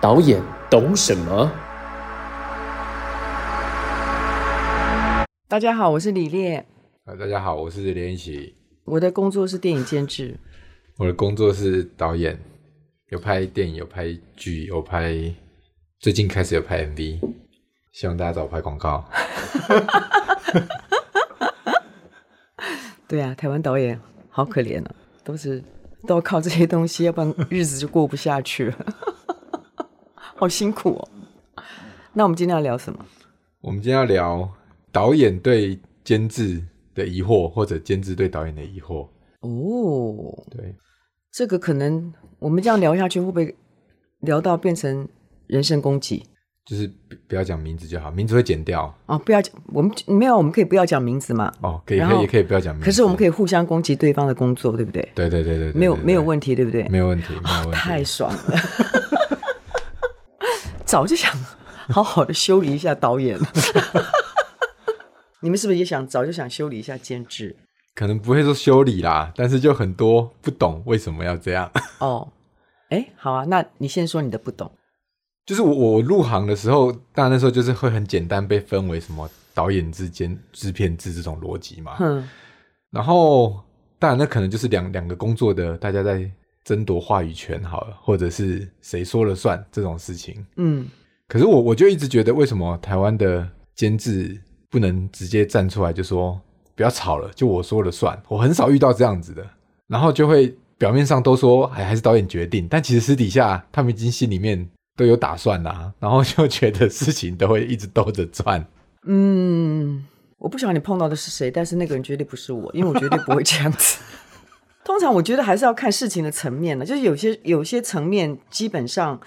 导演懂什么？大家好，我是李烈，啊，大家好，我是连一起，我的工作是电影监制。我的工作是导演，有拍电影，有拍剧，有拍，最近开始有拍 MV，希望大家找我拍广告。对啊，台湾导演好可怜啊，都是都要靠这些东西，要不然日子就过不下去了，好辛苦哦。那我们今天要聊什么？我们今天要聊导演对监制的疑惑，或者监制对导演的疑惑。哦，对，这个可能我们这样聊下去，会不会聊到变成人身攻击？就是不不要讲名字就好，名字会剪掉。哦，不要讲，我们没有，我们可以不要讲名字嘛。哦，可以，可以，也可以不要讲名字。可是我们可以，互相攻击对方的工作，对不对？对对对对对，没有对没有问题，对不对？没有问题，没有问题。太爽了！早就想好好的修理一下导演了。你们是不是也想早就想修理一下监制？可能不会说修理啦，但是就很多不懂为什么要这样。哦，哎，好啊，那你先说你的不懂。就是我我入行的时候，当然那时候就是会很简单被分为什么导演之间制片制这种逻辑嘛。嗯，然后当然那可能就是两两个工作的大家在争夺话语权好了，或者是谁说了算这种事情。嗯，可是我我就一直觉得，为什么台湾的监制不能直接站出来就说不要吵了，就我说了算？我很少遇到这样子的，然后就会表面上都说哎还是导演决定，但其实私底下他们已经心里面都有打算啦、然后就觉得事情都会一直兜着转。嗯，我不晓得你碰到的是谁，但是那个人绝对不是我，因为我绝对不会这样子。通常我觉得还是要看事情的层面的，就是有些有些层面基本上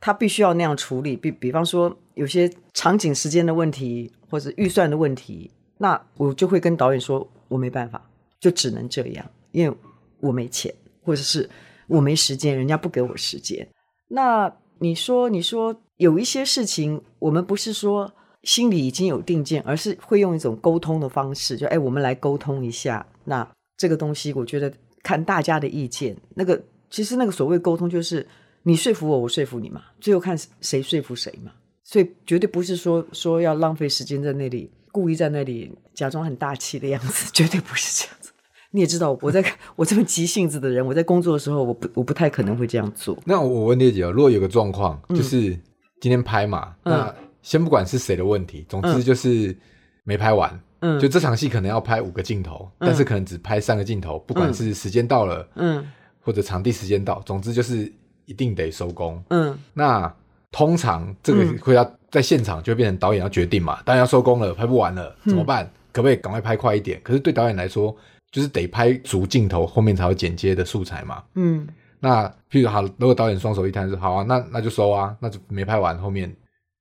他必须要那样处理，比比方说有些场景时间的问题或者预算的问题，那我就会跟导演说，我没办法，就只能这样，因为我没钱，或者是我没时间，人家不给我时间。那你说，你说有一些事情，我们不是说心里已经有定见，而是会用一种沟通的方式，就哎，我们来沟通一下。那这个东西，我觉得看大家的意见，那个其实那个所谓沟通，就是你说服我，我说服你嘛，最后看谁说服谁嘛。所以绝对不是说说要浪费时间在那里，故意在那里假装很大气的样子，绝对不是这样子。你也知道，我在 我这么急性子的人，我在工作的时候，我不我不太可能会这样做。那我问列姐哦，如果有个状况，就是今天拍嘛，嗯。那先不管是谁的问题，总之就是没拍完，嗯。就这场戏可能要拍五个镜头，但是可能只拍三个镜头，不管是时间到了，嗯。或者场地时间到，总之就是一定得收工。嗯。那通常这个会要在现场就变成导演要决定嘛，导演要收工了，拍不完了怎么办？可不可以赶快拍快一点？可是对导演来说，就是得拍足镜头，后面才有剪接的素材嘛。嗯那譬如好，如果导演双手一摊说好啊，那那就收啊，那就没拍完，后面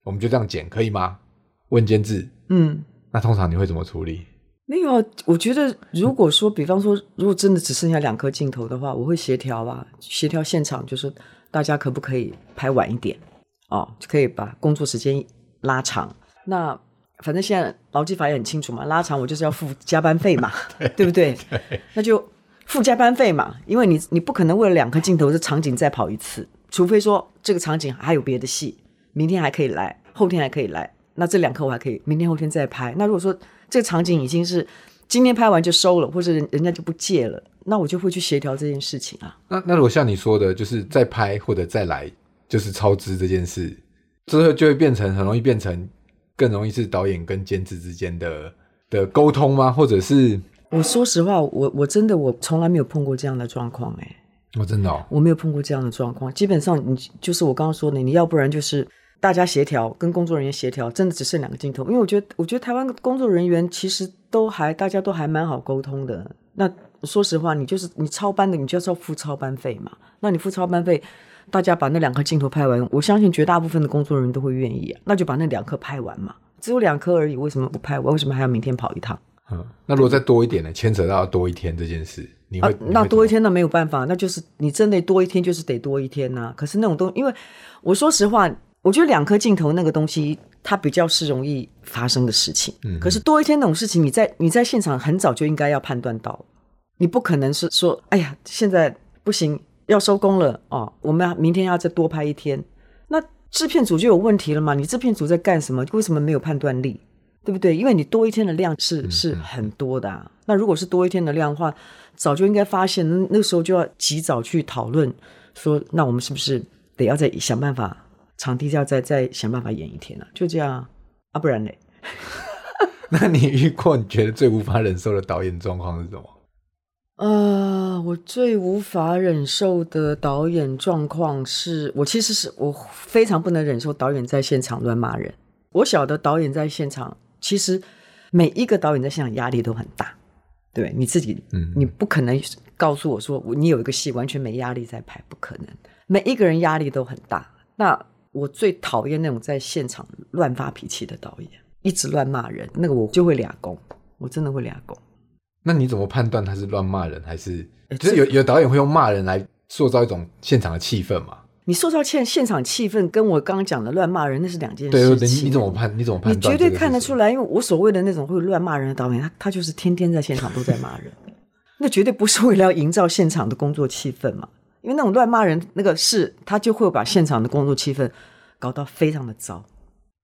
我们就这样剪，可以吗？问监制，嗯。那通常你会怎么处理？没有啊，我觉得如果说，比方说，如果真的只剩下两颗镜头的话，我会协调啊，协调现场，就是大家可不可以拍晚一点哦，就可以把工作时间拉长。那反正现在劳基法也很清楚嘛，拉长我就是要付加班费嘛，对不对？那就付加班费嘛，因为你你不可能为了两颗镜头这场景再跑一次，除非说这个场景还有别的戏，明天还可以来，后天还可以来，那这两颗我还可以明天后天再拍。那如果说这个场景已经是今天拍完就收了，或者人人家就不借了，那我就会去协调这件事情啊。那那如果像你说的，就是再拍或者再来，就是超支这件事，之后就会变成很容易变成更容易是导演跟监制之间的的沟通吗？或者是我说实话，我我真的我从来没有碰过这样的状况，哎，我、真的哦，我没有碰过这样的状况。基本上你就是我刚刚说的，你要不然就是大家协调，跟工作人员协调，真的只剩两个镜头。因为我觉得，我觉得台湾的工作人员其实都还大家都还蛮好沟通的。那说实话，你就是你超班的，你就是要付超班费嘛。那你付超班费，大家把那两颗镜头拍完，我相信绝大部分的工作人员都会愿意啊。那就把那两颗拍完嘛，只有两颗而已，为什么不拍完？为什么还要明天跑一趟？嗯，那如果再多一点呢？牵扯到多一天这件事，你会、啊，你会那多一天那没有办法，那就是你真的多一天就是得多一天呐、可是那种东，因为我说实话，我觉得两颗镜头那个东西，它比较是容易发生的事情。嗯可是多一天那种事情，你在你在现场很早就应该要判断到，你不可能是说，哎呀，现在不行，要收工了哦，我们要明天要再多拍一天，那制片组就有问题了嘛？你制片组在干什么？为什么没有判断力？对不对？因为你多一天的量是是很多的、啊。那如果是多一天的量的话，早就应该发现，那那时候就要及早去讨论，说那我们是不是得要再想办法，场地要再再想办法演一天啊？就这样啊，啊不然嘞？那你遇过你觉得最无法忍受的导演状况是什么？呃，我最无法忍受的导演状况是，我其实是我非常不能忍受导演在现场乱骂人。我晓得导演在现场，其实每一个导演在现场压力都很大，对？你自己，嗯你不可能告诉我说，你有一个戏完全没压力在拍，不可能。每一个人压力都很大。那我最讨厌那种在现场乱发脾气的导演，一直乱骂人，那个我就会俩攻，我真的会俩攻。那你怎么判断他是乱骂人，还是哎就是有有导演会用骂人来塑造一种现场的气氛嘛？你塑造现现场气氛，跟我刚刚讲的乱骂人那是两件事情。你怎么判？你怎么判你断？绝对看得出。来，因为我所谓的那种会乱骂人的导演，他他就是天天在现场都在骂人，那绝对不是为了要营造现场的工作气氛嘛。因为那种乱骂人那个事，他就会把现场的工作气氛搞到非常的糟，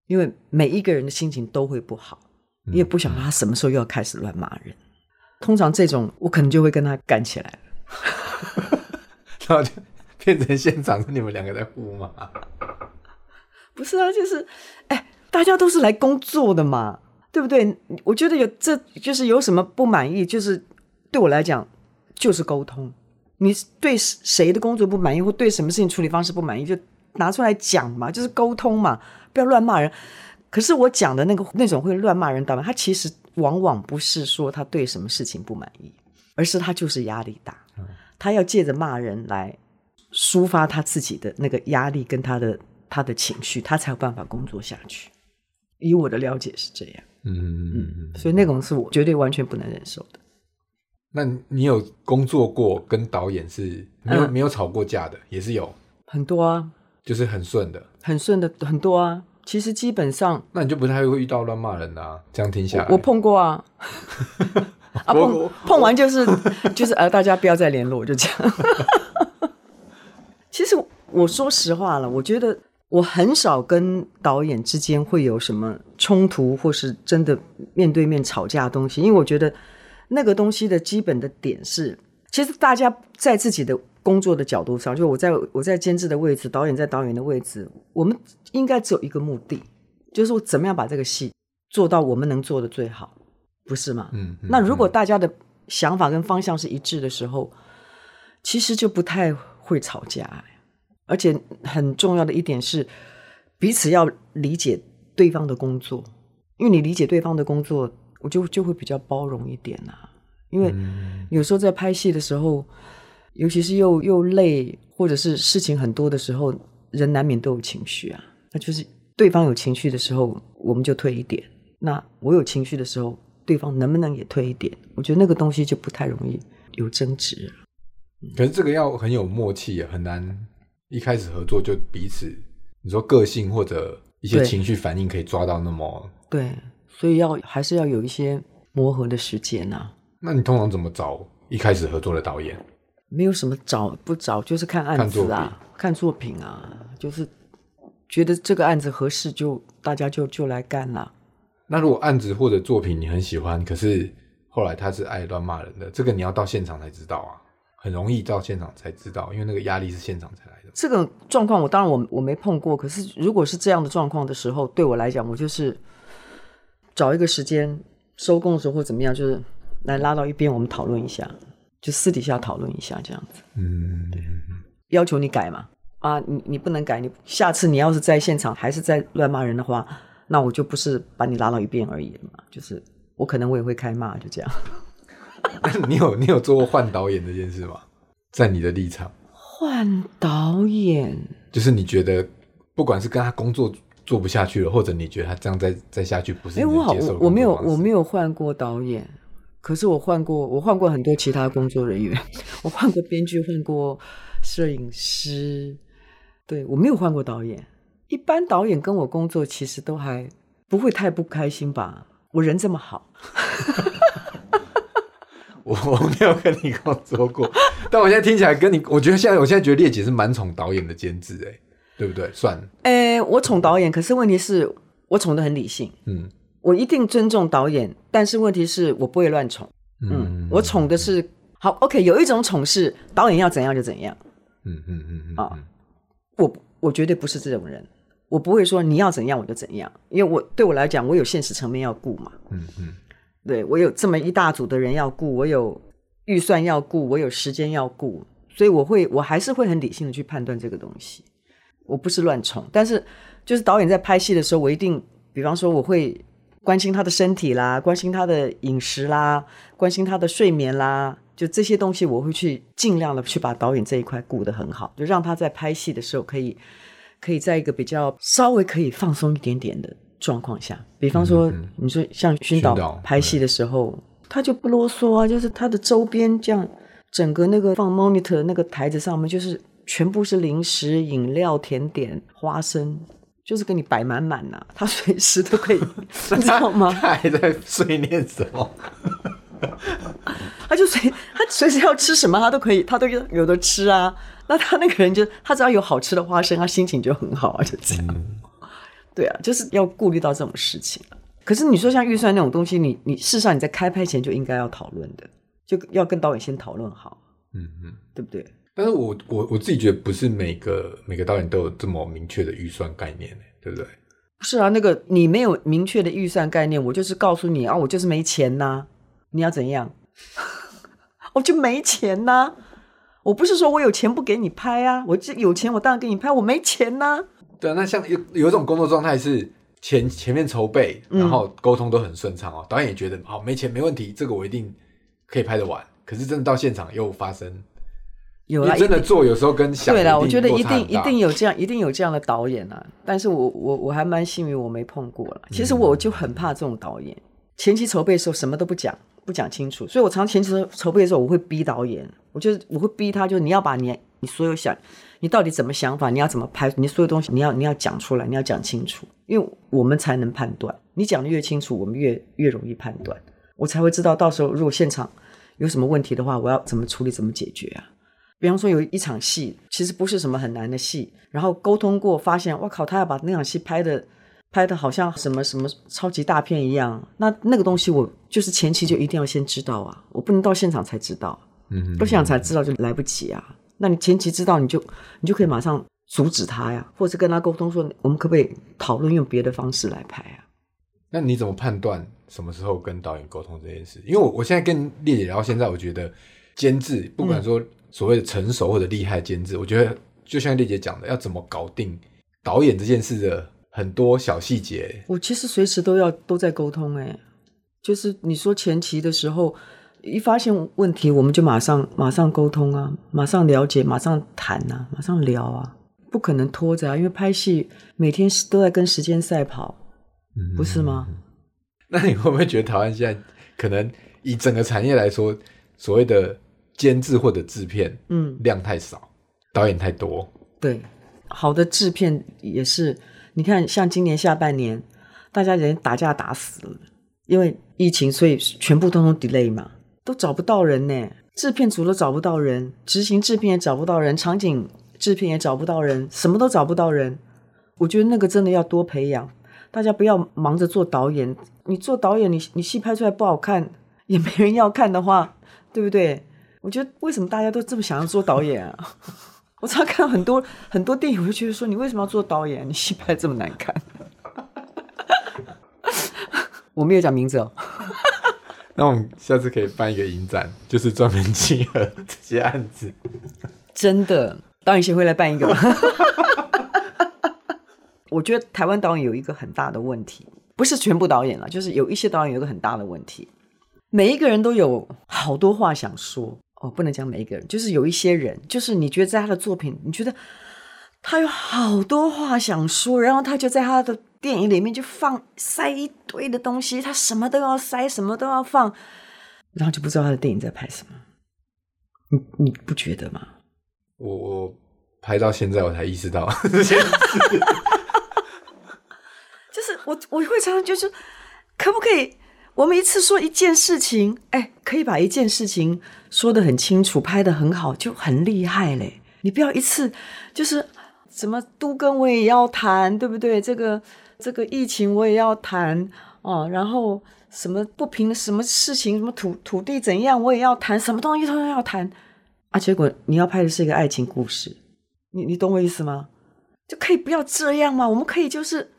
因为每一个人的心情都会不好，你也不晓得他什么时候又要开始乱骂人。通常这种我可能就会跟他干起来了。然后就变成现场是你们两个在互骂。不是啊，就是，哎，大家都是来工作的嘛，对不对？我觉得有这就是有什么不满意，就是对我来讲就是沟通。你对谁的工作不满意，或对什么事情处理方式不满意，就拿出来讲嘛，就是沟通嘛，不要乱骂人。可是我讲的那个那种会乱骂人导演，他其实往往不是说他对什么事情不满意，而是他就是压力大，他要借着骂人来抒发他自己的那个压力跟他的他的情绪，他才有办法工作下去。以我的了解是这样，嗯嗯嗯。所以那种是我绝对完全不能忍受的。那你有工作过跟导演是没有、嗯没有吵过架的，也是有，很多啊，就是很顺的。很顺的很多啊。其实基本上那你就不太会遇到乱骂人的啊？这样听下来，我碰过啊，啊碰碰完就是就是呃，大家不要再联络，就这样。其实我说实话了，我觉得我很少跟导演之间会有什么冲突，或是真的面对面吵架的东西，因为我觉得那个东西的基本的点是，其实大家在自己的工作的角度上，就我在我在监制的位置，导演在导演的位置，我们应该只有一个目的，就是我怎么样把这个戏做到我们能做的最好，不是吗？嗯，嗯那如果大家的想法跟方向是一致的时候，其实就不太会吵架。而且很重要的一点是，彼此要理解对方的工作，因为你理解对方的工作，我就就会比较包容一点啊。因为嗯有时候在拍戏的时候，尤其是又又累，或者是事情很多的时候，人难免都有情绪啊。那就是对方有情绪的时候，我们就退一点；那我有情绪的时候，对方能不能也退一点？我觉得那个东西就不太容易有争执。可是这个要很有默契啊，很难一开始合作就彼此，你说个性或者一些情绪反应可以抓到那么，对，所以要还是要有一些磨合的时间呐、那你通常怎么找一开始合作的导演？没有什么找不找，就是看案子啊，看作品啊，就是觉得这个案子合适就，大家就就来干啦。那如果案子或者作品你很喜欢，可是后来他是爱乱骂人的，这个你要到现场才知道啊，很容易到现场才知道，因为那个压力是现场才来的。这个状况我当然我我没碰过，可是如果是这样的状况的时候，对我来讲，我就是找一个时间收工的时候或怎么样，就是来拉到一边，我们讨论一下，就私底下讨论一下这样子。嗯，要求你改嘛，啊，你你不能改，你下次你要是在现场还是在乱骂人的话，那我就不是把你拉到一边而已了嘛，就是我可能我也会开骂，就这样。你有你有做过换导演这件事吗？在你的立场，换导演，就是你觉得不管是跟他工作做不下去了，或者你觉得他这样再再下去不是哎，你我好，我我没有我没有换过导演，可是我换过我换过很多其他工作人员，我换过编剧，换过摄影师，对我没有换过导演。一般导演跟我工作其实都还不会太不开心吧？我人这么好，我我没有跟你工作过，但我现在听起来跟你，我觉得现在我现在觉得列姐是蛮宠导演的监制，哎，对不对？算，哎，我宠导演，可是问题是我宠的很理性，嗯我一定尊重导演，但是问题是我不会乱宠。嗯，我宠的是好，OK。有一种宠是导演要怎样就怎样，嗯嗯嗯嗯啊我我绝对不是这种人，我不会说你要怎样我就怎样，因为我对我来讲，我有现实层面要顾嘛，嗯嗯。对我有这么一大组的人要顾，我有预算要顾，我有时间要顾，所以我会我还是会很理性的去判断这个东西，我不是乱宠，但是就是导演在拍戏的时候，我一定，比方说我会关心他的身体啦，关心他的饮食啦，关心他的睡眠啦，就这些东西，我会去尽量的去把导演这一块顾得很好，就让他在拍戏的时候可以可以在一个比较稍微可以放松一点点的状况下，比方说，你说像熏导拍戏的时候，他就不啰嗦啊，就是他的周边这样，整个那个放 monitor 的那个台子上面就是全部是零食、饮料、甜点、花生。就是给你摆满满呐，他随时都可以，你知道吗？他还在碎念什么？他就随他随时要吃什么，他都可以，他都有有的吃啊。那他那个人就他只要有好吃的花生，他心情就很好啊，就这样。对啊，就是要顾虑到这种事情啊可是你说像预算那种东西，你你事实上你在开拍前就应该要讨论的，就要跟导演先讨论好，嗯嗯。对不对？但是我我我自己觉得不是每个每个导演都有这么明确的预算概念，对不对？不是啊，那个你没有明确的预算概念，我就是告诉你啊，我就是没钱呐、你要怎样？我就没钱呐、我不是说我有钱不给你拍啊，我这有钱我当然给你拍，我没钱呐、对啊，那像有有一种工作状态是前前面筹备，嗯然后沟通都很顺畅哦，导演也觉得好没钱没问题，这个我一定可以拍得完。可是真的到现场又发生，有啊，真的做有时候跟想对了，我觉得一定一定有这样，一定有这样的导演啊。但是我我我还蛮幸运，我没碰过了。其实我就很怕这种导演，前期筹备的时候什么都不讲，不讲清楚。所以我常前期筹备的时候，我会逼导演，我就我会逼他，就是你要把你你所有想，你到底怎么想法，你要怎么拍，你所有东西你要你要讲出来，你要讲清楚，因为我们才能判断。你讲的越清楚，我们越越容易判断，我才会知道到时候如果现场有什么问题的话，我要怎么处理，怎么解决啊。比方说有一场戏，其实不是什么很难的戏，然后沟通过，发现我靠，他要把那场戏拍的拍的好像什么什么超级大片一样，那那个东西我就是前期就一定要先知道啊，我不能到现场才知道，嗯到现场才知道就来不及啊。那你前期知道，你就你就可以马上阻止他呀，或者跟他沟通说，我们可不可以讨论用别的方式来拍啊？那你怎么判断什么时候跟导演沟通这件事？因为我我现在跟丽姐聊到现在，我觉得监制不管说所谓的成熟或者厉害监制，我觉得就像丽姐讲的，要怎么搞定导演这件事的很多小细节。我其实随时都要都在沟通、欸，就是你说前期的时候，一发现问题，我们就马上马上沟通啊，马上了解，马上谈啊，马上聊啊，不可能拖着啊，因为拍戏每天都在跟时间赛跑，嗯不是吗？那你会不会觉得台湾现在可能以整个产业来说，所谓的监制或者制片嗯，量太少，导演太多？对，好的制片也是，你看像今年下半年，大家人打架打死了，因为疫情，所以全部通通 delay 嘛，都找不到人呢，制片组都找不到人，执行制片也找不到人，场景制片也找不到人，什么都找不到人。我觉得那个真的要多培养，大家不要忙着做导演。你做导演，你你戏拍出来不好看，也没人要看的话，对不对？我觉得为什么大家都这么想要做导演啊？我常看到很多很多电影，我就觉得说，你为什么要做导演？你戏拍得这么难看。我没有讲名字哦。那我们下次可以办一个影展，就是专门集合这些案子。真的，导演协会来办一个吧。我觉得台湾导演有一个很大的问题，不是全部导演了，就是有一些导演有一个很大的问题，每一个人都有好多话想说。哦，不能讲每一个人，就是有一些人，就是你觉得在他的作品，你觉得他有好多话想说，然后他就在他的电影里面就放塞一堆的东西，他什么都要塞，什么都要放，然后就不知道他的电影在拍什么。你你不觉得吗？我我拍到现在我才意识到这件事。就是我我会常常就是，可不可以我们一次说一件事情，哎，可以把一件事情说得很清楚，拍得很好，就很厉害嘞。你不要一次就是什么都跟我也要谈，对不对？这个这个疫情我也要谈哦，然后什么不平的什么事情，什么土土地怎样我也要谈，什么东西都要谈啊。结果你要拍的是一个爱情故事，你你懂我意思吗？就可以不要这样吗？我们可以就是。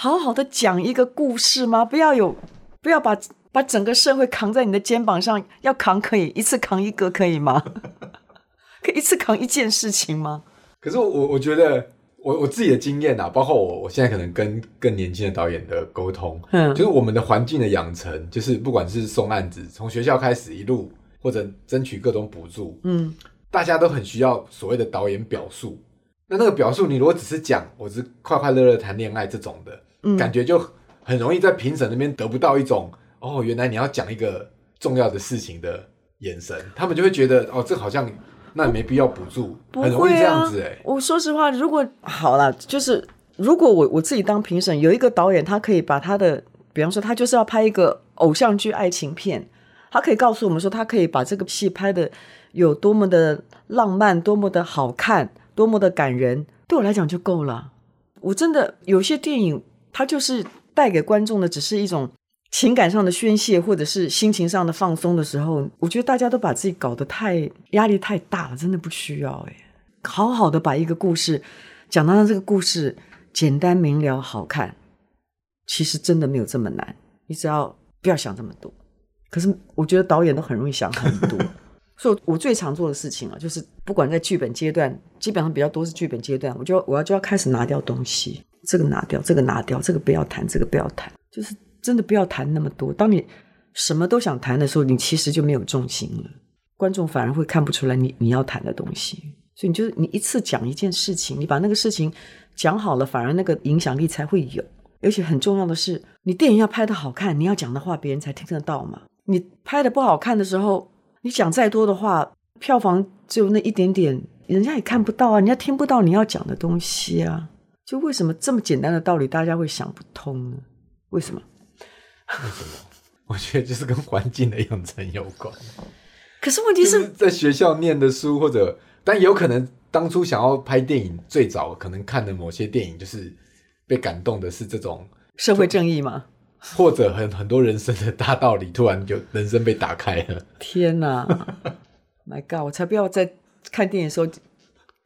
好好的讲一个故事吗？不要有，不要把把整个社会扛在你的肩膀上。要扛可以一次扛一个可以吗？可以一次扛一件事情吗？可是我我觉得我我自己的经验啊，包括我我现在可能跟更年轻的导演的沟通，嗯，就是我们的环境的养成，就是不管是送案子，从学校开始一路或者争取各种补助，嗯，大家都很需要所谓的导演表述。那那个表述，你如果只是讲我是快快乐乐谈恋爱这种的。感觉就很容易在评审那边得不到一种哦，原来你要讲一个重要的事情的眼神，他们就会觉得哦，这好像那没必要补助，很容易这样子哎。我说实话，如果好了，就是如果我我自己当评审，有一个导演，他可以把他的，比方说他就是要拍一个偶像剧爱情片，他可以告诉我们说，他可以把这个戏拍的有多么的浪漫，多么的好看，多么的感人，对我来讲就够了。我真的有些电影。它就是带给观众的，只是一种情感上的宣泄，或者是心情上的放松的时候。我觉得大家都把自己搞得太压力太大了，真的不需要哎。好好的把一个故事讲到让这个故事简单明了、好看，其实真的没有这么难。你只要不要想这么多。可是我觉得导演都很容易想很多，所以我最常做的事情啊，就是不管在剧本阶段，基本上比较多是剧本阶段，我就我要就要开始拿掉东西。这个拿掉，这个拿掉，这个不要谈，这个不要谈，就是真的不要谈那么多。当你什么都想谈的时候，你其实就没有重心了，观众反而会看不出来你你要谈的东西。所以你就是你一次讲一件事情，你把那个事情讲好了，反而那个影响力才会有。而且很重要的是，你电影要拍的好看，你要讲的话别人才听得到嘛。你拍的不好看的时候，你讲再多的话，票房只有那一点点，人家也看不到啊，人家听不到你要讲的东西啊。就为什么这么简单的道理，大家会想不通呢？为什么？为什么？我觉得就是跟环境的养成有关。可是问题是，在学校念的书，或者但有可能当初想要拍电影，最早可能看的某些电影，就是被感动的是这种社会正义吗？或者很很多人生的大道理，突然就人生被打开了。天哪！My God！我才不要在看电影的时候。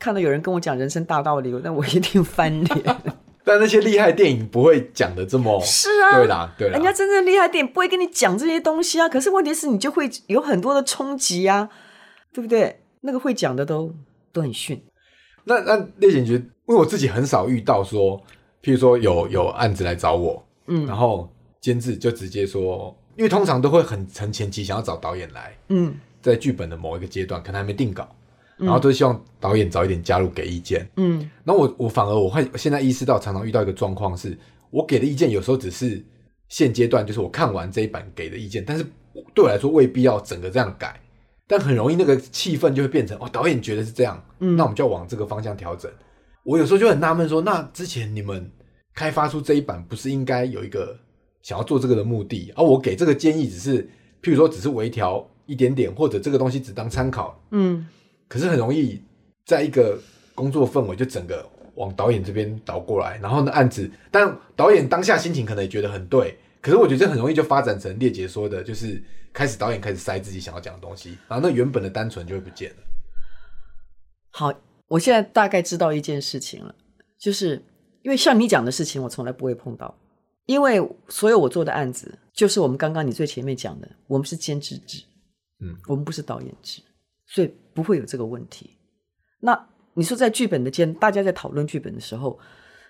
看到有人跟我讲人生大道理，那我一定翻脸。但那些厉害电影不会讲的这么是啊，对啦，对啦。人家真正厉害电影不会跟你讲这些东西啊。可是问题是你就会有很多的冲击啊，对不对？那个会讲的都都很逊。那那猎警局，因为我自己很少遇到说，譬如说有有案子来找我，嗯，然后监制就直接说，因为通常都会很很前期想要找导演来，嗯，在剧本的某一个阶段可能还没定稿。然后都希望导演早一点加入给意见。嗯，然后我我反而我会现在意识到，常常遇到一个状况是，我给的意见有时候只是现阶段就是我看完这一版给的意见，但是对我来说未必要整个这样改，但很容易那个气氛就会变成哦，导演觉得是这样，嗯，那我们就要往这个方向调整。我有时候就很纳闷说，那之前你们开发出这一版，不是应该有一个想要做这个的目的，而我给这个建议只是，譬如说只是微调一点点，或者这个东西只当参考，嗯。可是很容易在一个工作氛围就整个往导演这边倒过来，然后呢案子，但导演当下心情可能也觉得很对，可是我觉得这很容易就发展成列姐说的，就是开始导演开始塞自己想要讲的东西，然后那原本的单纯就会不见了。好，我现在大概知道一件事情了，就是因为像你讲的事情，我从来不会碰到，因为所有我做的案子，就是我们刚刚你最前面讲的，我们是监制制，嗯，我们不是导演制。所以不会有这个问题。那你说在剧本的间，大家在讨论剧本的时候，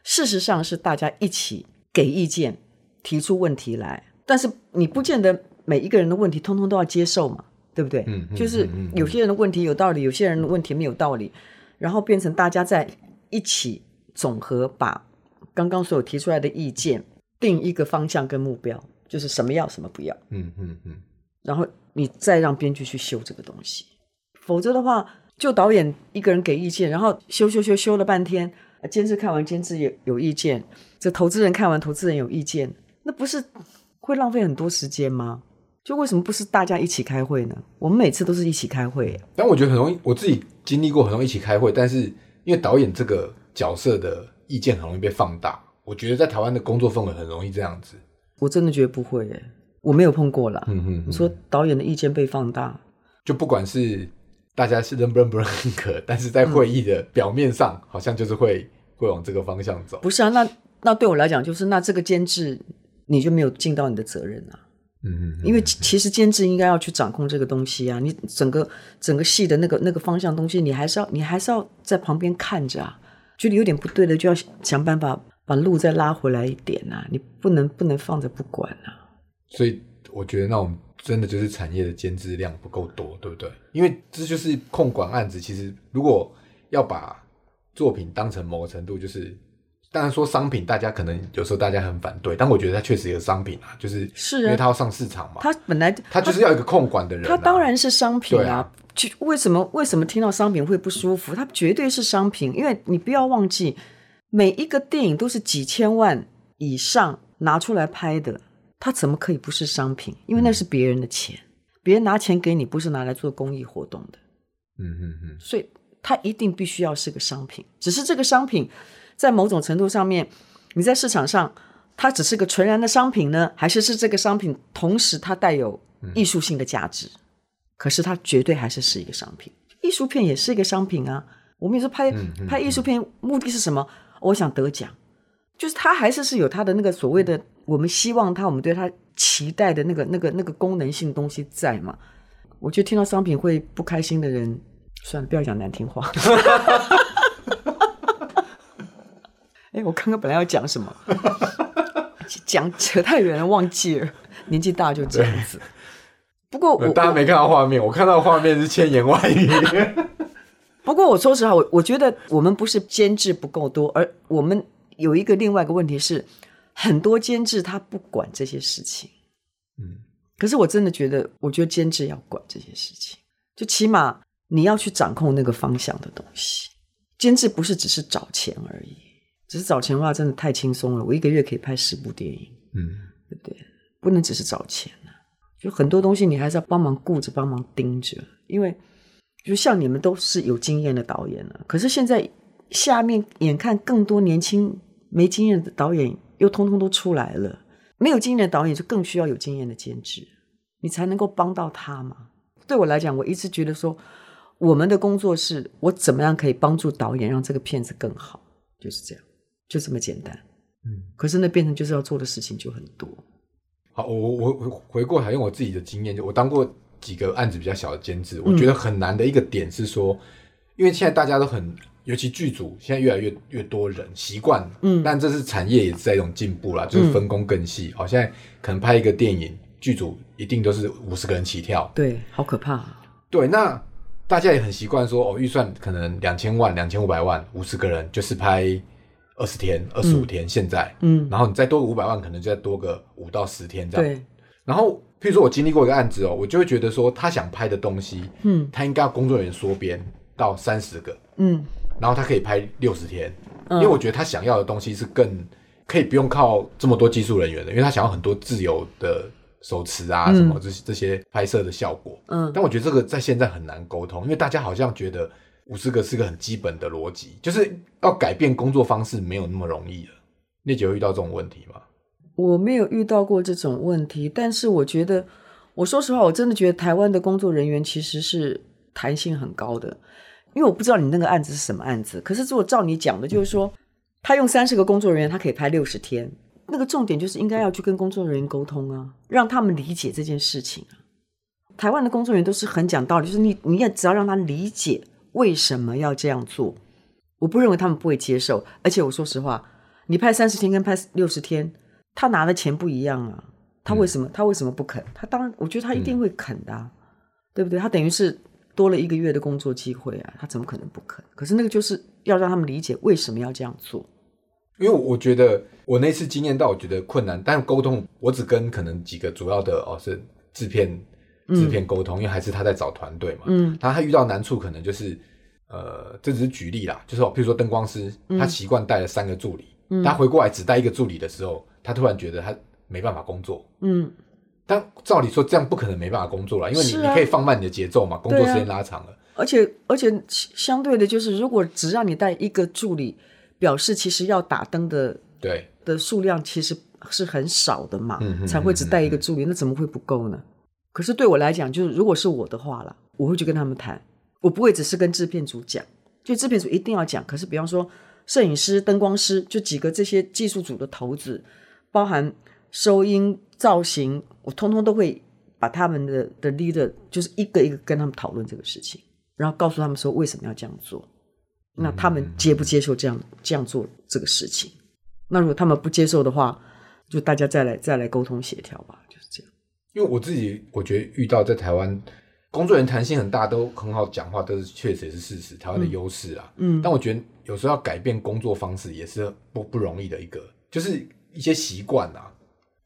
事实上是大家一起给意见、提出问题来。但是你不见得每一个人的问题通通都要接受嘛，对不对？嗯，就是有些人的问题有道理，有些人的问题没有道理，然后变成大家在一起总和把刚刚所有提出来的意见定一个方向跟目标，就是什么要什么不要，嗯嗯嗯，然后你再让编剧去修这个东西。否则的话，就导演一个人给意见，然后修修修修了半天，呃监制看完监制也有意见，这投资人看完投资人有意见，那不是会浪费很多时间吗？就为什么不是大家一起开会呢？我们每次都是一起开会，但我觉得很容易，我自己经历过很容易一起开会，但是因为导演这个角色的意见很容易被放大，我觉得在台湾的工作氛围很容易这样子。我真的觉得不会耶，我没有碰过啦。嗯哼你说导演的意见被放大，就不管是大家是认不认不认可，但是在会议的表面上，好像就是会会往这个方向走。不是啊？那那对我来讲，就是那这个监制你就没有尽到你的责任啊。嗯嗯，因为其其实监制应该要去掌控这个东西啊，你整个整个戏的那个那个方向东西，你还是要你还是要在旁边看着啊，觉得有点不对的，就要想办法把路再拉回来一点啊，你不能不能放着不管啊。所以我觉得那种真的就是产业的监制量不够多，对不对？因为这就是控管案子。其实如果要把作品当成某个程度，就是当然说商品，大家可能有时候大家很反对，但我觉得它确实一个商品啊，就是是啊因为它要上市场嘛，它本来它就是要一个控管的人、啊。它当然是商品啊。就为什么为什么听到商品会不舒服？它绝对是商品，因为你不要忘记，每一个电影都是几千万以上拿出来拍的，它怎么可以不是商品？因为那是别人的钱，别人拿钱给你，不是拿来做公益活动的，嗯嗯嗯，所以它一定必须要是个商品。只是这个商品在某种程度上面，你在市场上，它只是个纯然的商品呢，还是是这个商品同时它带有艺术性的价值？可是它绝对还是是一个商品，艺术片也是一个商品啊。我们也说拍、拍艺术片目的是什么？我想得奖，就是它还是是有它的那个所谓的我们希望它，我们对它期待的那个那个那个功能性东西在嘛。我觉得听到商品会不开心的人，算了，不要讲难听话。哎，我刚刚本来要讲什么，讲扯太远了，忘记了。年纪大就这样子。不过我大家没看到画面，我看到的画面是千言万语。不过我说实话，我我觉得我们不是监制不够多，而我们有一个另外一个问题是，很多监制他不管这些事情。嗯，可是我真的觉得，我觉得监制要管这些事情，就起码你要去掌控那个方向的东西。监制不是只是找钱而已，只是找钱的话真的太轻松了。我一个月可以拍十部电影，嗯，对不对？不能只是找钱啊，就很多东西你还是要帮忙顾着、帮忙盯着，因为就像你们都是有经验的导演了，可是现在下面眼看更多年轻没经验的导演又通通都出来了，没有经验的导演就更需要有经验的监制，你才能够帮到他嘛。对我来讲，我一直觉得说，我们的工作是我怎么样可以帮助导演让这个片子更好，就是这样，就这么简单。嗯，可是那变成就是要做的事情就很多。好，我我我回过来用我自己的经验，就我当过几个案子比较小的监制，我觉得很难的一个点是说，因为现在大家都很，尤其剧组现在越来越越多人习惯，嗯，但这是产业也是在一种进步啦，就是分工更细。好、现在可能拍一个电影，剧组一定都是五十个人起跳，对，好可怕、啊。对，那大家也很习惯说，哦，预算可能两千万、两千五百万，五十个人就是拍二十天、二十五天。现在，嗯，然后你再多个五百万，可能就再多个五到十天这样。对，然后，譬如说我经历过一个案子哦，我就会觉得说，他想拍的东西，嗯。他应该要工作人员缩编到三十个，嗯然后他可以拍六十天，因为我觉得他想要的东西是更可以不用靠这么多技术人员的，因为他想要很多自由的手持啊，什么这些这些拍摄的效果。嗯，但我觉得这个在现在很难沟通，因为大家好像觉得五十个是个很基本的逻辑，就是要改变工作方式没有那么容易了。聂姐有遇到这种问题吗？我没有遇到过这种问题，但是我觉得，我说实话，我真的觉得台湾的工作人员其实是弹性很高的，因为我不知道你那个案子是什么案子，可是如果照你讲的，就是说他用三十个工作人员，他可以拍六十天，那个重点就是应该要去跟工作人员沟通啊，让他们理解这件事情啊。台湾的工作人员都是很讲道理，就是你你也只要让他理解为什么要这样做，我不认为他们不会接受。而且我说实话，你拍三十天跟拍六十天，他拿的钱不一样啊。他为什么、他为什么不肯？他当然，我觉得他一定会肯的、对不对？他等于是多了一个月的工作机会啊，他怎么可能不肯？可是那个就是要让他们理解为什么要这样做。因为我觉得我那次经验到，我觉得困难，但沟通我只跟可能几个主要的哦是制片制片沟通，因为还是他在找团队嘛。嗯，他他遇到难处可能就是呃，这只是举例啦，就是哦，譬如说灯光师，他习惯带了三个助理，他回过来只带一个助理的时候，他突然觉得他没办法工作。嗯，但照理说这样不可能没办法工作了，因为你、啊你可以放慢你的节奏嘛，工作时间拉长了。而且而且相对的，就是如果只让你带一个助理，表示其实要打灯的对，的数量其实是很少的嘛，才会只带一个助理，那怎么会不够呢？可是对我来讲，就是如果是我的话啦，我会去跟他们谈，我不会只是跟制片组讲，就制片组一定要讲。可是比方说摄影师、灯光师，就几个这些技术组的头子，包含收音、造型，我通通都会把他们的的 leader，就是一个一个跟他们讨论这个事情，然后告诉他们说为什么要这样做。那他们接不接受这样这样做这个事情？那如果他们不接受的话，就大家再来再来沟通协调吧，就是这样。因为我自己我觉得遇到在台湾工作人员弹性很大，都很好讲话，都是确实也是事实，台湾的优势啊。嗯但我觉得有时候要改变工作方式也是不不容易的一个，就是一些习惯啊。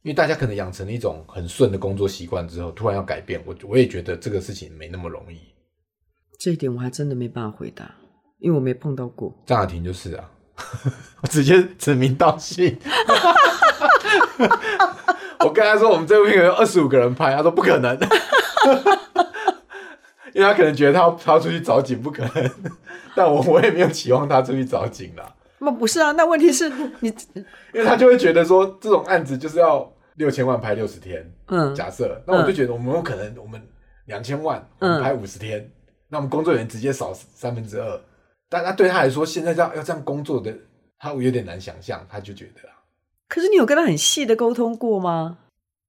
因为大家可能养成了一种很顺的工作习惯之后，突然要改变，我我也觉得这个事情没那么容易。这一点我还真的没办法回答，因为我没碰到过。张雅婷就是啊，我直接指名道姓。我跟他说我们这部片有二十五个人拍，他说不可能，因为他可能觉得他要他要出去找景不可能，但我我也没有期望他出去找景啦，那不是啊，那问题是你，因为他就会觉得说这种案子就是要六千万拍六十天，嗯，假设，那我就觉得我们有可能我们两千万，我们拍五十天，那我们工作人员直接少三分之二，但他对他来说，现在要要这样工作的，他有点难想象，他就觉得啊，可是你有跟他很细的沟通过吗？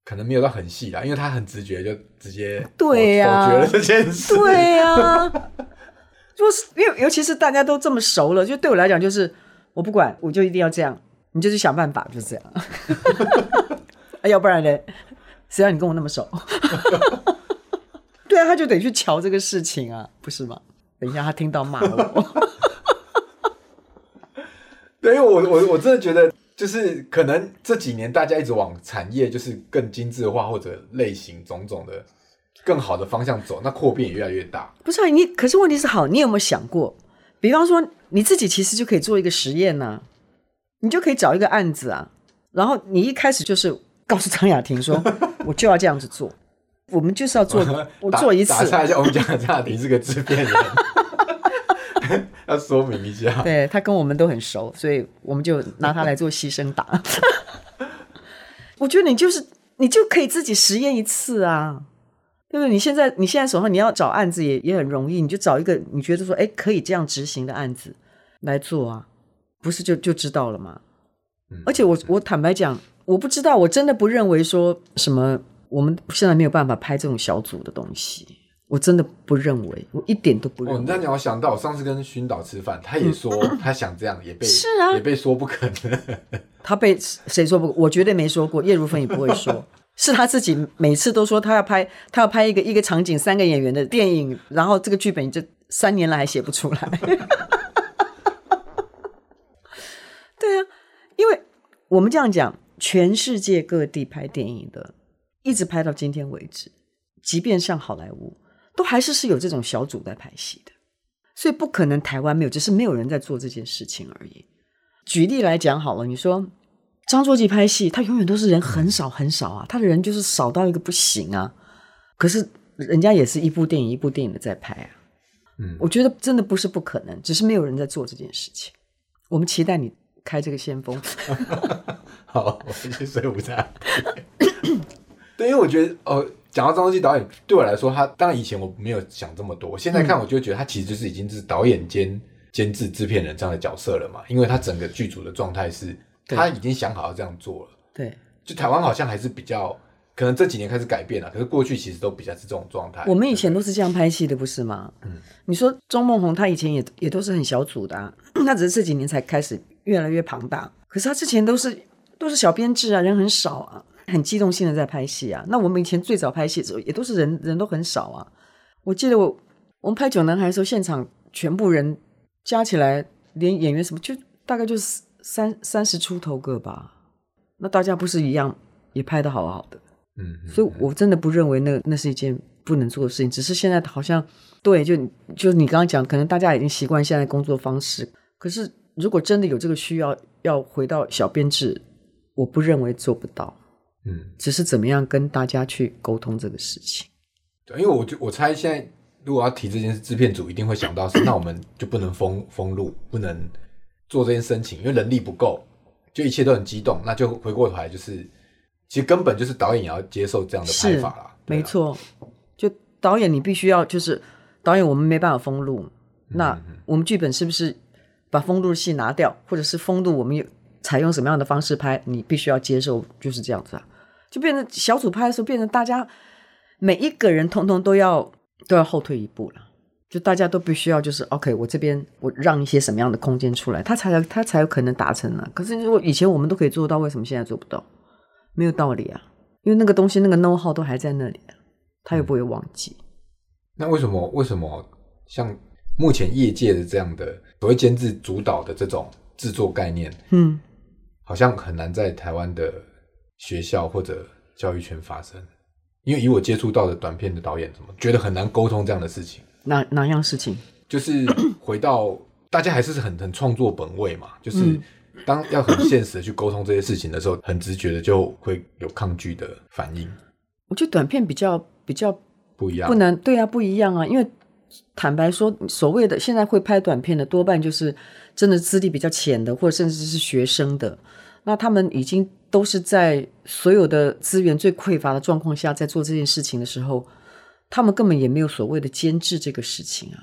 可能没有到很细啦，因为他很直觉就直接对呀。否决了这件事，对呀、如果是因为尤其是大家都这么熟了，就对我来讲就是我不管，我就一定要这样，你就去想办法，就这样。啊，要不然呢，谁让你跟我那么熟？对啊，他就得去瞧这个事情啊，不是吗？等一下他听到骂我，对，因为我我我真的觉得，就是可能这几年大家一直往产业就是更精致化或者类型种种的更好的方向走，那扩变也越来越大。不是、啊、你？可是问题是，好，你有没有想过？比方说你自己其实就可以做一个实验呐、你就可以找一个案子啊，然后你一开始就是告诉张雅婷说，我就要这样子做，我们就是要做，我做一次打，岔一下，我们讲的张雅婷是个制片人，要说明一下。对他跟我们都很熟，所以我们就拿他来做牺牲打。我觉得你就是你就可以自己实验一次啊，对不对？你现在你现在手上你要找案子也也很容易，你就找一个你觉得说哎可以这样执行的案子来做啊，不是就就知道了吗？而且我我坦白讲，我不知道，我真的不认为说什么我们现在没有办法拍这种小组的东西，我真的不认为，我一点都不认哦，为。你这样讲，我想到我上次跟熏导吃饭，他也说 他想这样，也被是啊也被说不可能。他被谁说不？我绝对没说过，叶如芬也不会说，是他自己每次都说他要拍，他要拍一个一个场景三个演员的电影，然后这个剧本就三年来还写不出来。对啊，因为我们这样讲，全世界各地拍电影的，一直拍到今天为止，即便像好莱坞，都还是是有这种小组在拍戏的，所以不可能台湾没有，只是没有人在做这件事情而已。举例来讲好了，你说张作骥拍戏，他永远都是人很少很少啊，他的人就是少到一个不行啊。可是人家也是一部电影一部电影的在拍啊。嗯我觉得真的不是不可能，只是没有人在做这件事情。我们期待你开这个先锋。好，我去睡午餐。对，因为我觉得，呃，讲到张作骥导演，对我来说，他当然以前我没有想这么多，我现在看我就觉得他其实就是已经是导演兼监制、制片人这样的角色了嘛，因为他整个剧组的状态是，他已经想好要这样做了。对就台湾好像还是比较，可能这几年开始改变了，可是过去其实都比较是这种状态。我们以前都是这样拍戏的，不是吗？嗯，你说钟梦红，他以前也也都是很小组的、啊，他只是这几年才开始越来越庞大。可是他之前都是都是小编制啊，人很少啊，很机动性的在拍戏啊。那我们以前最早拍戏的时候，也都是人人都很少啊。我记得我我们拍《九男孩》的时候，现场全部人加起来连演员什么就大概就是三三十出头个吧。那大家不是一样也拍的好好的，嗯，嗯所以我真的不认为那那是一件不能做的事情。只是现在好像对，就就你刚刚讲，可能大家已经习惯现在工作方式。可是如果真的有这个需要，要回到小编制，我不认为做不到。嗯，只是怎么样跟大家去沟通这个事情。对，因为我就我猜现在如果要提这件事，制片组一定会想到是，那我们就不能封封路，不能做这件申请，因为人力不够，就一切都很激动，那就回过头来就是，其实根本就是导演也要接受这样的拍法啦，啊没，错，就导演你必须要就是导演，我们没办法封路，那我们剧本是不是把封路的戏拿掉，或者是封路我们有采用什么样的方式拍，你必须要接受，就是这样子啊，就变成小组拍的时候，变成大家每一个人通通都要都要后退一步了。就大家都必须要就是 OK，我这边我让一些什么样的空间出来，他才他才有可能达成呢、可是如果以前我们都可以做到，为什么现在做不到？没有道理啊，因为那个东西那个 know how 都还在那里啊，他又不会忘记。那为什么为什么像目前业界的这样的所谓监制主导的这种制作概念，嗯，好像很难在台湾的学校或者教育圈发生？因为以我接触到的短片的导演，怎么觉得很难沟通这样的事情？哪哪样事情？就是回到大家还是很很创作本位嘛，就是嗯当要很现实的去沟通这些事情的时候，很直觉的就会有抗拒的反应，我觉得短片比较比较不一样。不能对啊，不一样啊，因为坦白说，所谓的现在会拍短片的，多半就是真的资历比较浅的，或者甚至是学生的。那他们已经都是在所有的资源最匮乏的状况下，在做这件事情的时候，他们根本也没有所谓的监制这个事情啊。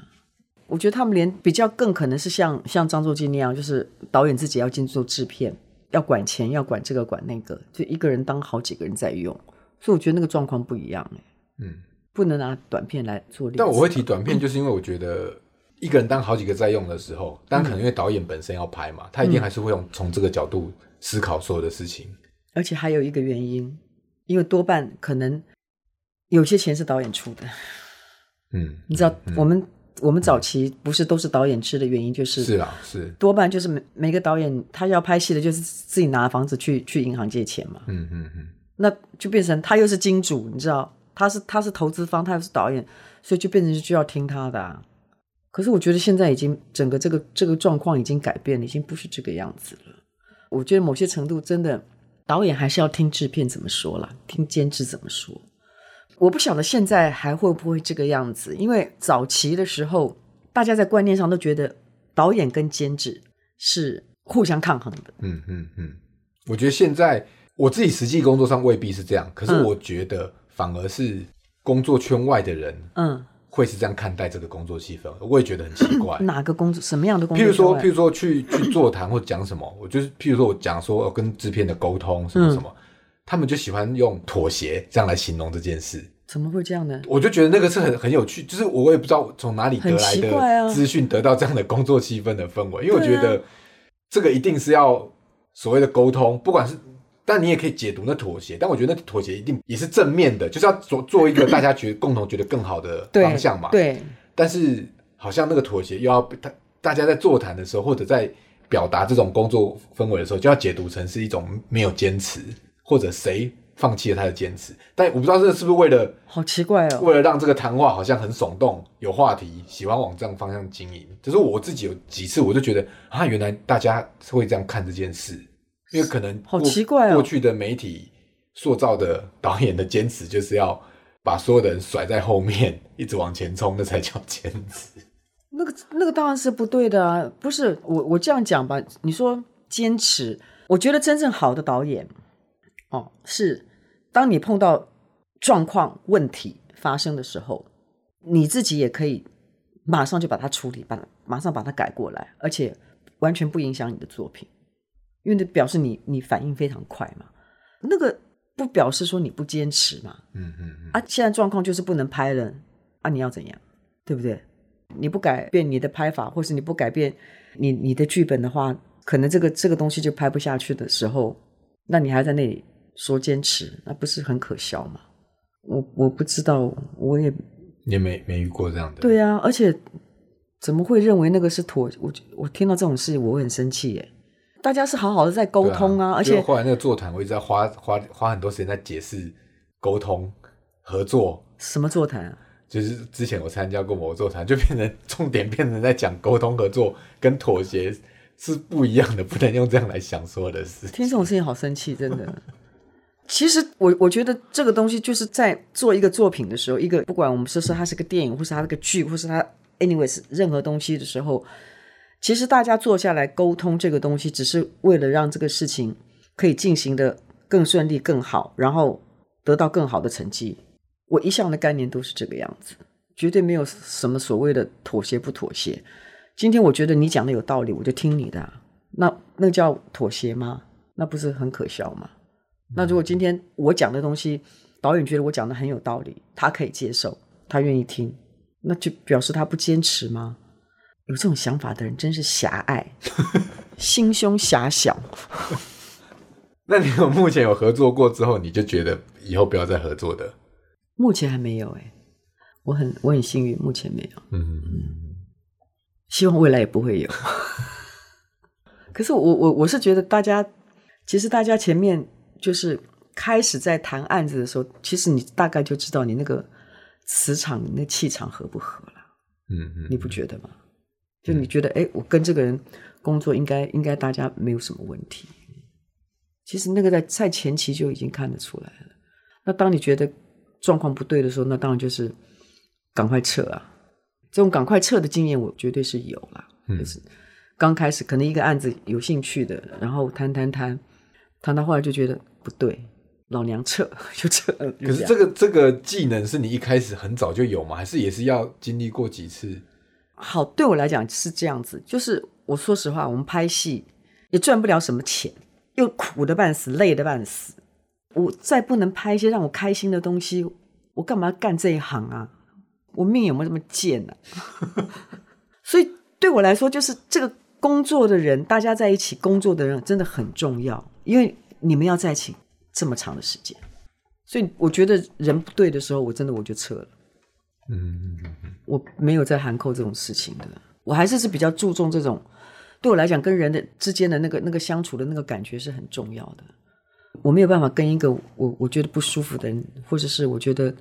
我觉得他们连比较更可能是像像张作骥那样，就是导演自己要进做制片，要管钱，要管这个管那个，就一个人当好几个人在用。所以我觉得那个状况不一样、欸，嗯，不能拿短片来做例子。但我会提短片，就是因为我觉得一个人当好几个在用的时候，当然可能因为导演本身要拍嘛，他一定还是会用从这个角度思考所有的事情。而且还有一个原因，因为多半可能有些钱是导演出的。嗯，你知道，我们我们早期不是都是导演吃的原因，就是是啊，是，多半就是每每个导演他要拍戏的，就是自己拿房子去去银行借钱嘛，嗯嗯嗯，那就变成他又是金主，你知道，他是他是投资方，他又是导演，所以就变成就要听他的、啊。可是我觉得现在已经整个这个这个状况已经改变了，已经不是这个样子了。我觉得某些程度真的，导演还是要听制片怎么说啦，听监制怎么说。我不晓得现在还会不会这个样子，因为早期的时候，大家在观念上都觉得导演跟监制是互相抗衡的。嗯嗯嗯，我觉得现在我自己实际工作上未必是这样，可是嗯我觉得反而是工作圈外的人嗯，会是这样看待这个工作气氛，我也觉得很奇怪。哪个工作什么样的工作譬如说？譬如说去去座谈 或讲什么，我就是譬如说我讲说呃跟制片的沟通什么什么，嗯他们就喜欢用妥协这样来形容这件事。怎么会这样呢？我就觉得那个是很很有趣，就是我也不知道从哪里得来的资讯，得到这样的工作气氛的氛围，因为我觉得这个一定是要所谓的沟通，不管是。但你也可以解读那妥协，但我觉得那妥协一定也是正面的，就是要做做一个大家觉得共同觉得更好的方向嘛。对，但是好像那个妥协又要被大大家在座谈的时候，或者在表达这种工作氛围的时候，就要解读成是一种没有坚持，或者谁放弃了他的坚持。但我不知道这是不是为了好奇怪哦。为了让这个谈话好像很耸动、有话题，喜欢往这样方向经营。就是我自己有几次，我就觉得啊，原来大家会这样看这件事，因为可能好奇怪哦过去的媒体塑造的导演的坚持，就是要把所有的人甩在后面，一直往前冲，那才叫坚持。那个那个当然是不对的啊！不是我我这样讲吧，你说坚持，我觉得真正好的导演，哦，是当你碰到状况问题发生的时候，你自己也可以马上就把它处理，把马上把它改过来，而且完全不影响你的作品，因为这表示你你反应非常快嘛。那个不表示说你不坚持嘛，嗯嗯嗯，啊，现在状况就是不能拍了，啊，你要怎样，对不对？你不改变你的拍法，或是你不改变你你的剧本的话，可能这个这个东西就拍不下去的时候，那你还在那里说坚持，那不是很可笑吗？我我不知道，我也也没没遇过这样的。对啊，而且怎么会认为那个是妥？我我听到这种事，我会很生气耶。大家是好好的在沟通啊，而且就后来那个座谈，我一直在花花花很多时间在解释沟通合作。什么座谈啊？就是之前我参加过某个座谈，就变成重点变成在讲沟通合作跟妥协是不一样的，不能用这样来想所有的事。听这种事情好生气，真的。其实我我觉得这个东西就是在做一个作品的时候，一个不管我们说是它是个电影，或是它是个剧，或是它 anyways 任何东西的时候，其实大家坐下来沟通这个东西，只是为了让这个事情可以进行的更顺利、更好，然后得到更好的成绩。我一向的概念都是这个样子，绝对没有什么所谓的妥协不妥协。今天我觉得你讲的有道理，我就听你的、那那叫妥协吗？那不是很可笑吗？那如果今天我讲的东西，导演觉得我讲的很有道理，他可以接受，他愿意听，那就表示他不坚持吗？有这种想法的人真是狭隘，心胸狭小。那你有目前有合作过之后，你就觉得以后不要再合作的？目前还没有哎、我很我很幸运，目前没有，嗯，希望未来也不会有。可是我我我是觉得大家，其实大家前面就是开始在谈案子的时候，其实你大概就知道你那个磁场、你那气场合不合了，嗯嗯，你不觉得吗？就你觉得，哎，我跟这个人工作应该应该大家没有什么问题。其实那个在在前期就已经看得出来了。那当你觉得状况不对的时候，那当然就是赶快撤啊。这种赶快撤的经验，我绝对是有啦。嗯就是刚开始可能一个案子有兴趣的，然后谈谈谈，谈到后来就觉得不对，老娘撤 就撤了。可是这个这个技能是你一开始很早就有吗？还是也是要经历过几次？好，对我来讲是这样子，就是我说实话，我们拍戏也赚不了什么钱，又苦的半死，累的半死。我再不能拍一些让我开心的东西，我干嘛干这一行啊？我命有没有这么贱呢、所以对我来说，就是这个工作的人，大家在一起工作的人真的很重要，因为你们要在一起这么长的时间。所以我觉得人不对的时候，我真的我就撤了。嗯，我没有在含扣这种事情的，我还是是比较注重这种，对我来讲，跟人的之间的那个那个相处的那个感觉是很重要的。我没有办法跟一个我我觉得不舒服的人，或者是我觉得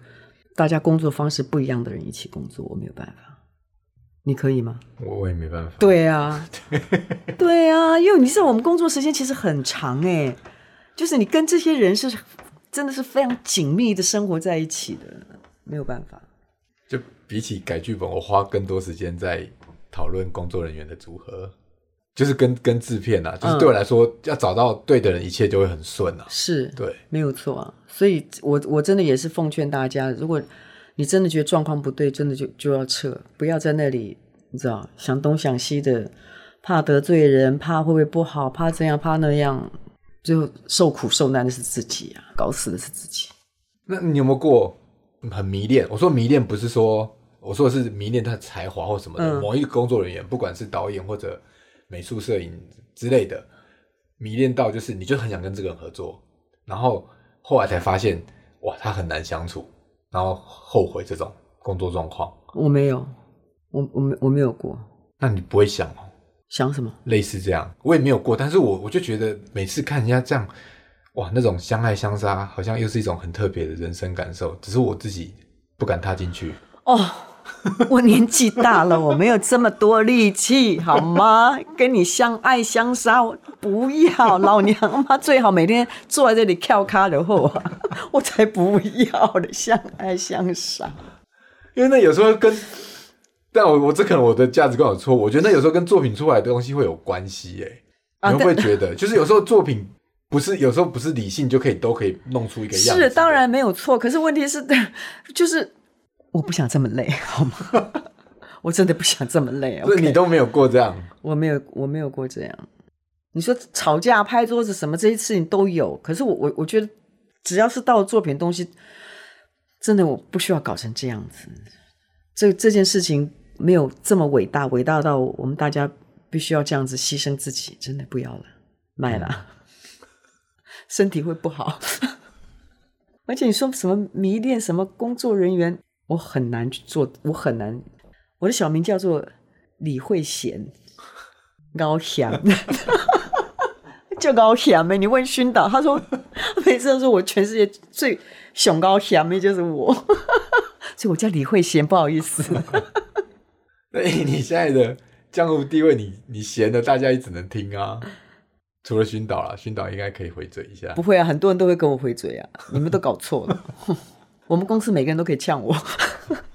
大家工作方式不一样的人一起工作，我没有办法。你可以吗？我我也没办法。对啊，对啊，因为你知道我们工作时间其实很长哎，就是你跟这些人是真的是非常紧密的生活在一起的，没有办法。就比起改剧本，我花更多时间在讨论工作人员的组合，就是跟跟制片啊，就是对我来说，要找到对的人，一切就会很顺啊。是，对，没有错啊。所以我我真的也是奉劝大家，如果你真的觉得状况不对，真的就就要撤，不要在那里你知道想东想西的，怕得罪人，怕会不会不好，怕这样怕那样，最后受苦受难的是自己啊，搞死的是自己。那你有没有过很迷恋？我说迷恋不是说，我说的是迷恋他的才华或什么的。嗯某一个工作人员，不管是导演或者美术、摄影之类的，迷恋到就是你就很想跟这个人合作，然后后来才发现，哇，他很难相处，然后后悔这种工作状况。我没有，我我没我没有过，那你不会想哦？想什么？类似这样，我也没有过，但是我我就觉得每次看人家这样，哇，那种相爱相杀，好像又是一种很特别的人生感受，只是我自己不敢踏进去。哦，我年纪大了，我没有这么多力气，好吗？跟你相爱相杀，我不要，老娘妈最好每天坐在这里跳咖的后啊，我才不要的，相爱相杀。因为那有时候跟，但我我这可能我的价值观有错，我觉得那有时候跟作品出来的东西会有关系耶。啊你会不会觉得，就是有时候作品不是有时候不是理性就可以都可以弄出一个样子？是，当。然没有错，可是问题是，就是我不想这么累，好吗？我真的不想这么累。所以 OK？你都没有过这样，我没有，我没有过这样。你说吵架、拍桌子什么这些事情都有，可是我我我觉得，只要是到了作品东西，真的我不需要搞成这样子。这这件事情没有这么伟大，伟大到我们大家必须要这样子牺牲自己，真的不要了，卖了，身体会不好。而且你说什么迷恋什么工作人员，我很难去做，我很难。我的小名叫做李慧贤，高翔，就高翔呗。你问熏导，他说 每次都说我全世界最熊高翔的就是我，所以我叫李慧贤，不好意思。所以你现在的江湖地位，你你闲的，大家也只能听啊。除了熏导啦，熏导应该可以回嘴一下不。会啊，很多人都会跟我回嘴啊，你们都搞错了。我们公司每个人都可以呛我。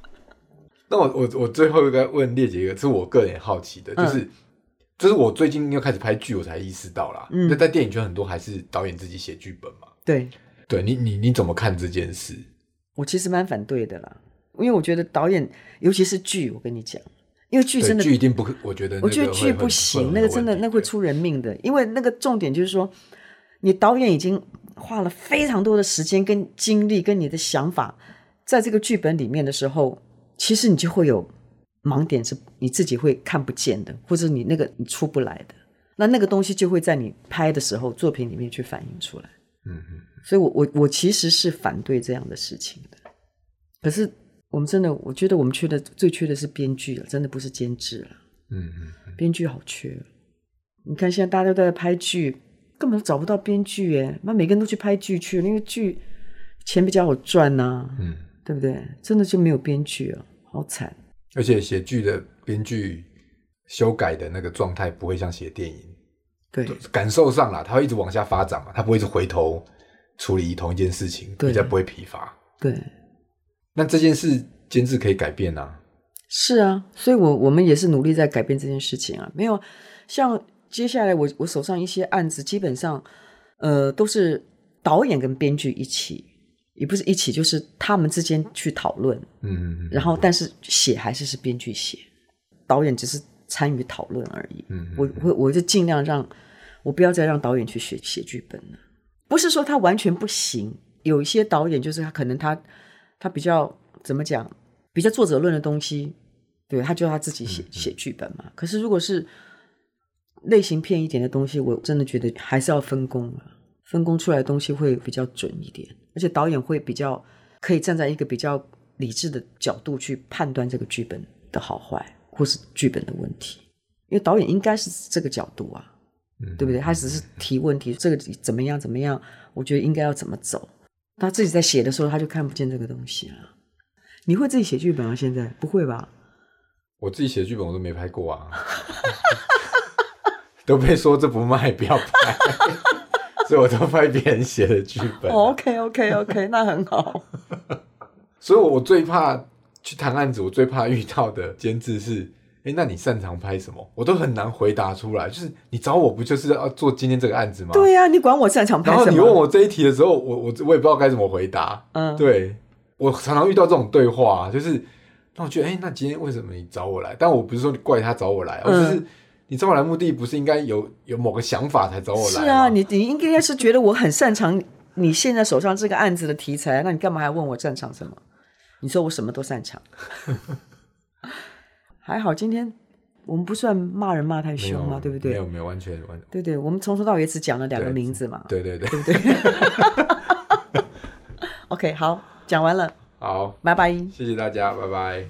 那我我我最后一个问列姐一个，是我个人也好奇的，就是，就是我最近又开始拍剧，我才意识到啦。嗯那在电影圈很多还是导演自己写剧本嘛？对对你你你怎么看这件事？我其实蛮反对的啦，因为我觉得导演，尤其是剧，我跟你讲，因为剧真的剧一定不可，我觉得我觉得剧不行，那个真的那会出人命的，因为那个重点就是说，你导演已经花了非常多的时间跟精力跟你的想法，在这个剧本里面的时候，其实你就会有盲点是你自己会看不见的，或者你那个你出不来的，那那个东西就会在你拍的时候作品里面去反映出来。嗯嗯，所以我我我其实是反对这样的事情的。可是我们真的，我觉得我们缺的最缺的是编剧了，真的不是监制了。嗯嗯，编剧好缺哦。你看现在大家都在拍剧，根本找不到编剧耶，那每个人都去拍剧去了，因为剧钱比较好赚呐、嗯，对不对？真的就没有编剧了，好惨。而且写剧的编剧修改的那个状态不会像写电影，对感受上啦，他会一直往下发展嘛，他不会一直回头处理同一件事情，对比较不会疲乏。对，那这件事监制可以改变啊，是啊，所以我我们也是努力在改变这件事情啊。没有像接下来我我手上一些案子，基本上呃都是导演跟编剧一起，也不是一起，就是他们之间去讨论，嗯嗯嗯，然后但是写还是是编剧写，导演只是参与讨论而已。嗯嗯我我我就尽量让我不要再让导演去写写剧本了。不是说他完全不行，有一些导演就是他可能他他比较怎么讲，比较作者论的东西，对他就他自己写写剧本嘛。可是如果是类型片一点的东西，我真的觉得还是要分工了，分工出来的东西会比较准一点，而且导演会比较可以站在一个比较理智的角度去判断这个剧本的好坏，或是剧本的问题，因为导演应该是这个角度啊。嗯对不对？他只是提问题，这个怎么样怎么样？我觉得应该要怎么走。他自己在写的时候，他就看不见这个东西了。你会自己写剧本啊？现在不会吧？我自己写剧本我都没拍过啊，都被说这不卖，不要拍，所以我都拍别人写的剧本 OK OK OK，那很好。所以我最怕去谈案子，我最怕遇到的监制是，哎，那你擅长拍什么？我都很难回答出来。就是你找我不就是要做今天这个案子吗？对呀、你管我擅长拍什么？然后你问我这一题的时候，我我我也不知道该怎么回答。嗯对我常常遇到这种对话、啊，就是让我觉得，哎、那今天为什么你找我来？但我不是说你怪他找我来，我嗯就是你找我来目的不是应该有有某个想法才找我来？是啊，你你应该是觉得我很擅长你现在手上这个案子的题材，那你干嘛还问我擅长什么？你说我什么都擅长，还好今天我们不算骂人骂太凶嘛，对不对没有？没有，完全完对对，我们从头到尾只讲了两个名字嘛。对对对，对不对，OK，好，讲完了，好，拜拜。谢谢大家，拜拜。